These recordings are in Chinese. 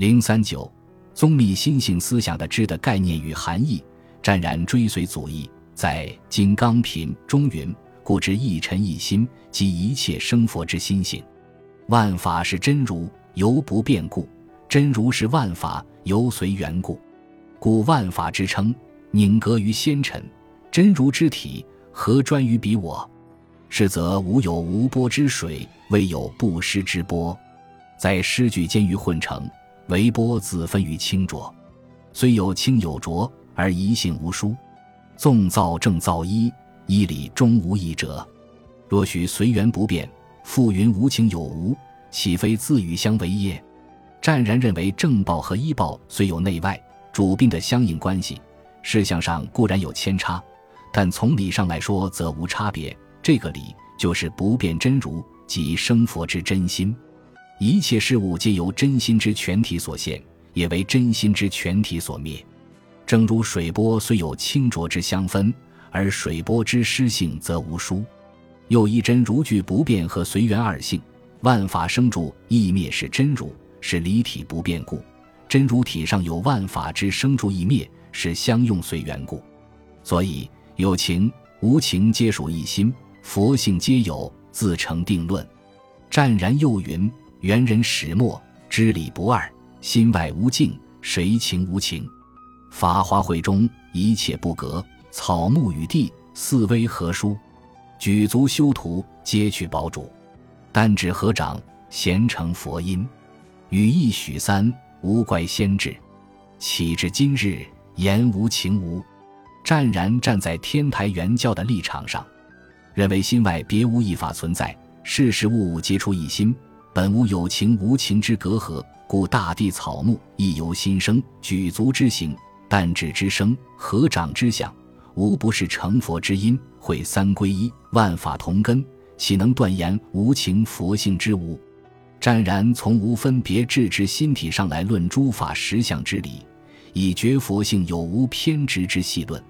零三九，宗密心性思想的知的概念与含义，湛然追随祖义，在《金刚品》中云：“故知一尘一心，即一切生佛之心性。万法是真如，犹不变故；真如是万法，犹随缘故。故万法之称，宁隔于仙尘；真如之体，何专于彼我？是则无有无波之水，未有不湿之波。在诗句间于混成，唯波自分于清浊。虽有清有浊，而一性无殊。纵造正造一，一理终无一者。若许随缘不变。”复云无情有无，岂非自与相违耶？湛然认为正报和一报虽有内外主宾的相应关系，事项上固然有偏差，但从理上来说则无差别。这个理就是不变真如，即生佛之真心。一切事物皆由真心之全体所现，也为真心之全体所灭。正如水波虽有清浊之相分，而水波之湿性则无殊。又一真如具不变和随缘二性，万法生住异灭是真如，是离体不变故；真如体上有万法之生住异灭，是相用随缘故。所以有情无情皆属一心，佛性皆有，自成定论。湛然又云：缘人始末，知理不二，心外无境，谁情无情？法华会中一切不隔，草木与地，四微何殊？举足修图，皆去宝主；但指合掌，咸成佛音。语意许三，无怪先至。岂至今日，言无情无？湛然站在天台圆教的立场上，认为心外别无一法存在，事事物物皆出一心，本无有情无情之隔阂，故大地草木亦由心生。举足之行，但指之声，合掌之响。无不是成佛之因，会三归一，万法同根，岂能断言无情佛性之无？湛然从无分别智之心体上来论诸法实相之理，以觉佛性有无偏执之细论。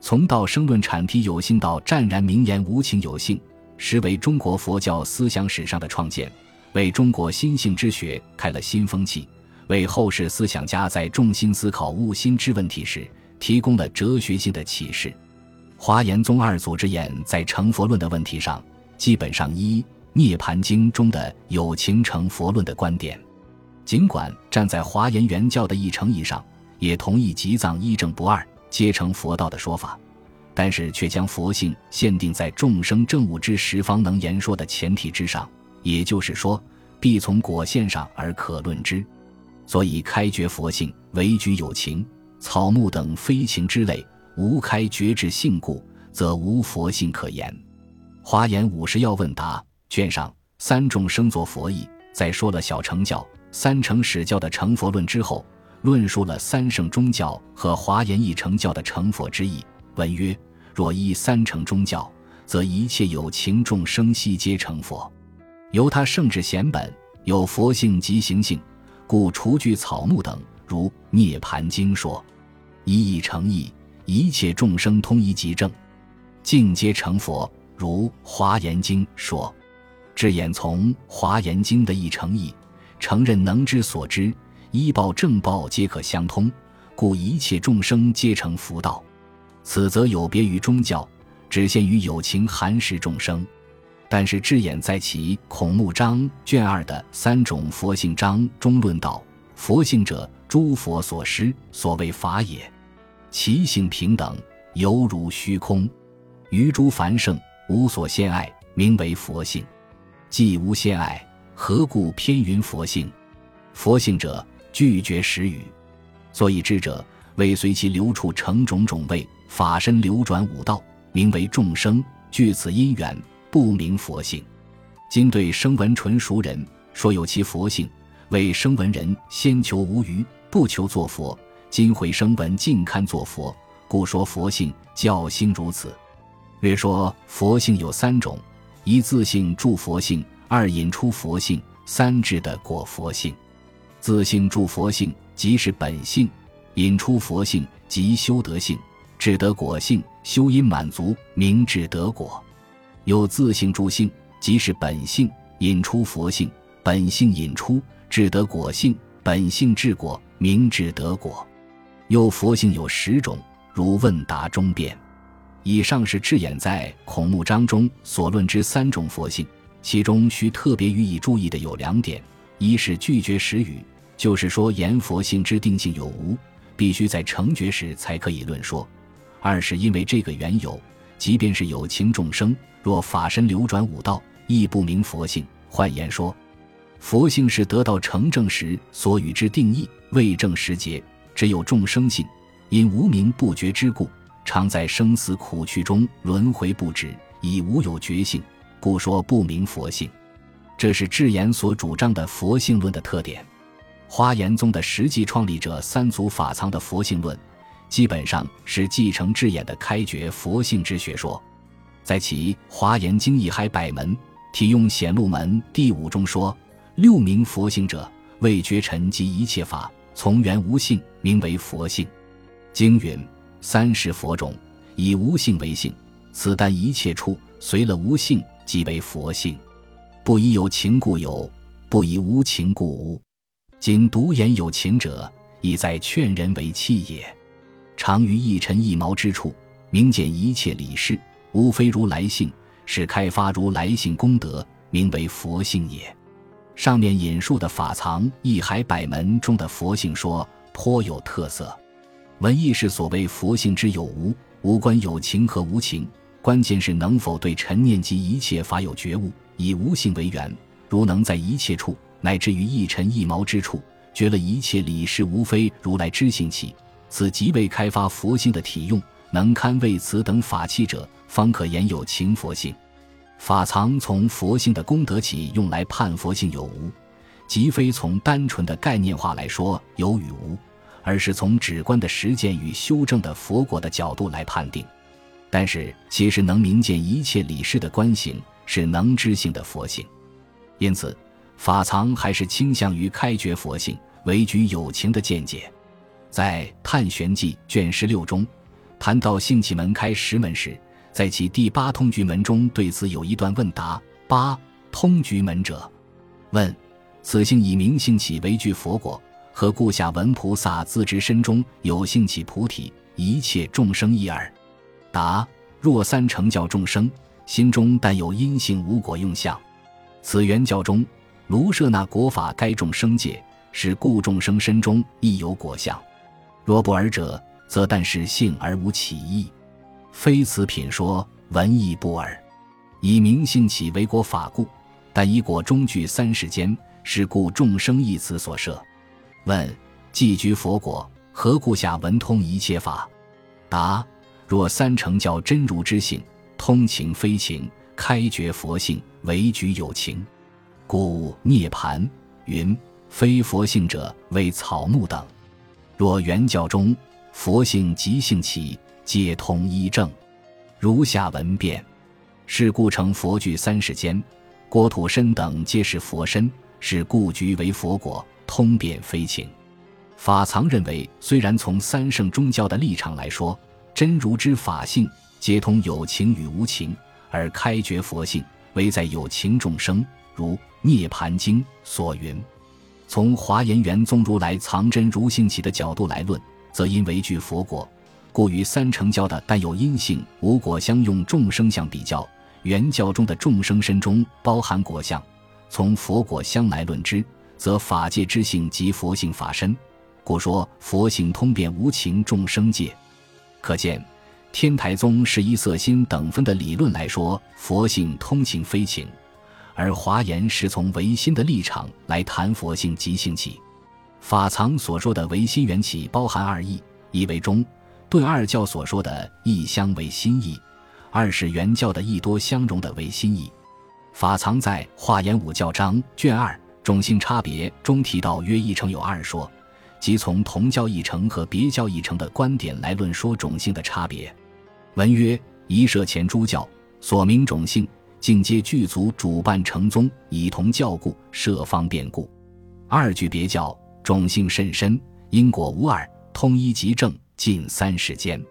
从道生论阐提有性到湛然名言无情有性，实为中国佛教思想史上的创建，为中国心性之学开了新风气，为后世思想家在重心思考悟心之问题时。提供了哲学性的启示。华严宗二祖之言，在成佛论的问题上，基本上依《涅盘经》中的有情成佛论的观点。尽管站在华严原教的一诚意上，也同意吉藏一正不二，皆成佛道的说法，但是却将佛性限定在众生正悟之时方能言说的前提之上，也就是说，必从果现上而可论之。所以开觉佛性，唯举有情。草木等非情之类，无开觉智性故，则无佛性可言。华严五十要问答卷上三众生作佛意，在说了小乘教、三乘始教的成佛论之后，论述了三圣宗教和华严一乘教的成佛之意。文曰：若依三乘宗教，则一切有情众生悉皆成佛。由他圣智显本有佛性及行性，故除具草木等，如《涅盘经》说。一意成意，一切众生通一即正，尽皆成佛。如《华严经》说：“智眼从《华严经》的一成意，承认能知所知，依报正报皆可相通，故一切众生皆成佛道。此则有别于宗教，只限于有情含识众生。但是智眼在其《孔目章》卷二的三种佛性章中论道：佛性者，诸佛所施，所谓法也。”其性平等，犹如虚空。于诸凡圣无所先爱，名为佛性。既无先爱，何故偏云佛性？佛性者，拒绝实语。所以智者，为随其流处成种种位，法身流转五道，名为众生。据此因缘，不明佛性。今对声闻纯熟人说有其佛性，为声闻人先求无余，不求作佛。今会声闻尽堪作佛，故说佛性教心如此。略说佛性有三种：一自性助佛性，二引出佛性，三智的果佛性。自性助佛性即是本性，引出佛性即修德性，智得果性，修因满足，明智得果。有自性助性即是本性，引出佛性，本性引出智得果性，本性治果，明智得果。又佛性有十种，如问答中辩。以上是智演在孔目章中所论之三种佛性，其中需特别予以注意的有两点：一是拒绝实语，就是说言佛性之定性有无，必须在成觉时才可以论说；二是因为这个缘由，即便是有情众生，若法身流转五道，亦不明佛性。换言说，佛性是得到成正时所与之定义，未正时节，只有众生性，因无名不觉之故。常在生死苦趣中轮回不止，已无有觉性，故说不明佛性。这是智言所主张的佛性论的特点。花严宗的实际创立者三祖法藏的佛性论，基本上是继承智演的开觉佛性之学说。在其《华严经义海百门体用显露门》第五中说：“六名佛性者，为觉尘及一切法从缘无性，名为佛性。”经云。三十佛种，以无性为性，此但一切处随了无性，即为佛性。不以有情故有，不以无情故无。今独言有情者，意在劝人为器也。常于一尘一毛之处，明见一切理事，无非如来性，是开发如来性功德，名为佛性也。上面引述的法藏一海百门中的佛性说，颇有特色。文艺是所谓佛性之有无，无关有情和无情，关键是能否对尘念及一切法有觉悟，以无性为缘。如能在一切处，乃至于一尘一毛之处，觉了一切理事无非如来之性起，此即为开发佛性的体用。能堪为此等法器者，方可言有情佛性。法藏从佛性的功德起，用来判佛性有无，即非从单纯的概念化来说有与无。而是从直观的实践与修正的佛果的角度来判定，但是其实能明见一切理事的观行是能知性的佛性，因此法藏还是倾向于开觉佛性为举有情的见解。在《探玄记》卷十六中谈到性起门开十门时，在其第八通局门中对此有一段问答：八通局门者，问此性以明性起为具佛果。何故下文菩萨自知身中有性起菩提，一切众生一耳。答：若三成教众生心中但有因性无果用相，此原教中卢舍那果法该众生界，是故众生身中亦有果相。若不尔者，则但是性而无起意，非此品说文义不尔。以明性起为果法故，但以果中具三世间，是故众生一词所设。问：既居佛果，何故下文通一切法？答：若三成教真如之性，通情非情，开觉佛性为举有情，故涅盘云非佛性者为草木等。若原教中佛性即性起，皆通一正。如下文辩：是故成佛具三世间，国土身等皆是佛身，是故局为佛果。通变非情，法藏认为，虽然从三圣宗教的立场来说，真如之法性皆通有情与无情，而开觉佛性唯在有情众生，如《涅盘经》所云。从华严圆宗如来藏真如性起的角度来论，则因为具佛果，故与三成教的但有因性无果相用众生相比较，原教中的众生身中包含果相，从佛果相来论之。则法界之性即佛性法身，故说佛性通遍无情众生界。可见，天台宗是一色心等分的理论来说，佛性通情非情；而华严是从唯心的立场来谈佛性即性起。法藏所说的唯心缘起包含二义：一为中，对二教所说的义相为心意；二是原教的义多相融的为心意。法藏在《华严五教章》卷二。种性差别中提到约一成有二说，即从同教一成和别教一成的观点来论说种性的差别。文曰：一舍前诸教所名种性，境皆具足主办成宗，以同教故，设方便故。二句别教种性甚深，因果无二，通一即正，近三世间。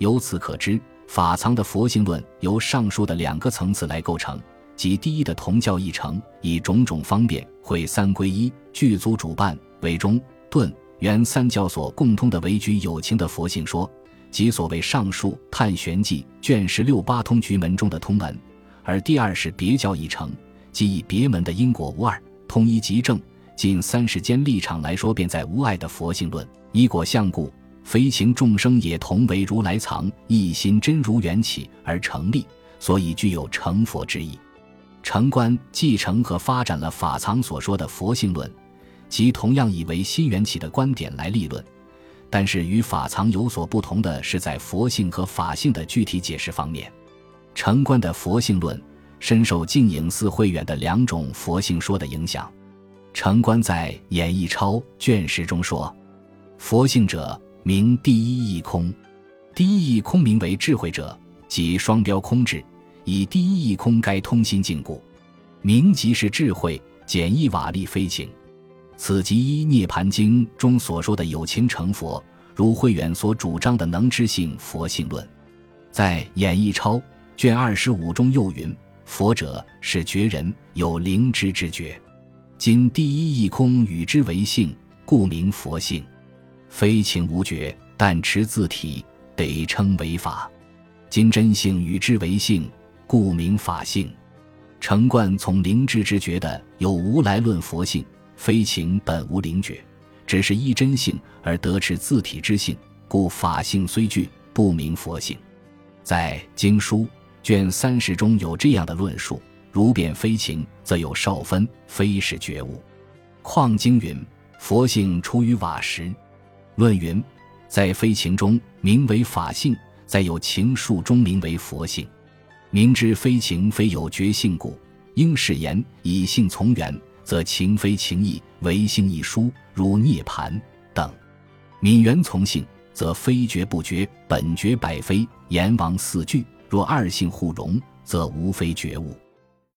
由此可知，法藏的佛性论由上述的两个层次来构成。即第一的同教一成，以种种方便会三归一，具足主办，为中、顿、原三教所共通的为居有情的佛性说，即所谓《上述《探玄记》卷十六八通局门中的通门；而第二是别教一成，即以别门的因果无二，通一即正。近三世间立场来说，便在无碍的佛性论，以果相故，非情众生也同为如来藏一心真如缘起而成立，所以具有成佛之意。成观继承和发展了法藏所说的佛性论，即同样以为心缘起的观点来立论，但是与法藏有所不同的是，在佛性和法性的具体解释方面，成观的佛性论深受净影寺慧远的两种佛性说的影响。成观在《演义钞》卷十中说：“佛性者，名第一义空。第一义空名为智慧者，即双标空智。以第一义空该通心净故，名即是智慧。简易瓦砾非情。此即依《涅盘经》中所说的有情成佛，如慧远所主张的能知性佛性论。在《演义钞》卷二十五中又云：佛者是觉人，有灵知之觉。”今第一义空与之为性，故名佛性。非情无觉，但持自体，得称为法。今真性与之为性，故名法性。成观从灵知之觉的有无来论佛性，非情本无灵觉，只是依真性而得持自体之性，故法性虽具，不名佛性。在经书卷三十中有这样的论述。如变非情，则有少分，非是觉悟。况经云：“佛性出于瓦石。”论云：“在非情中名为法性，在有情数中名为佛性。明知非情非有觉性故，应是言以性从缘，则情非情义，唯性一殊，如涅盘等。泯缘从性，则非觉不觉，本觉百非。阎王四句若二性互融，则无非觉悟。”